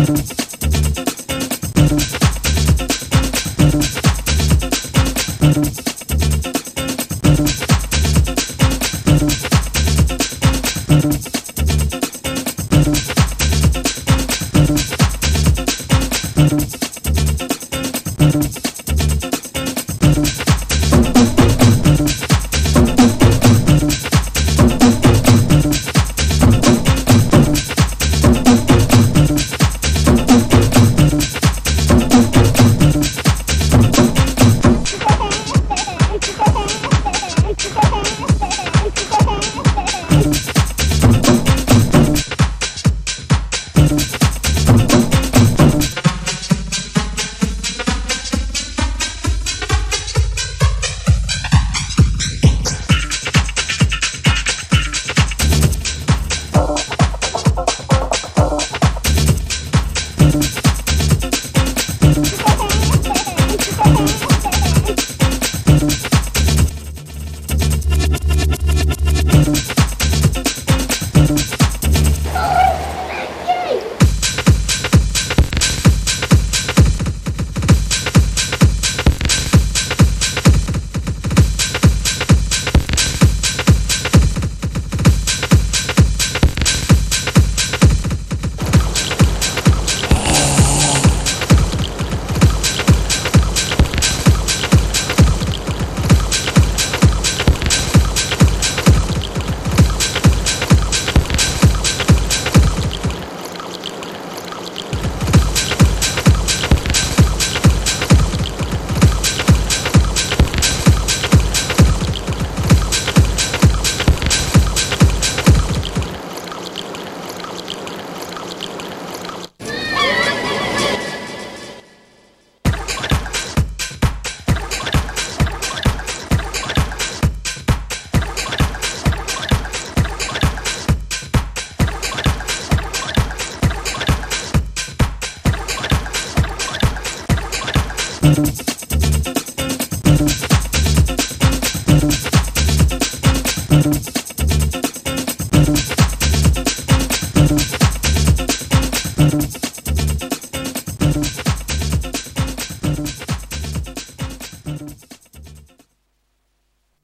Música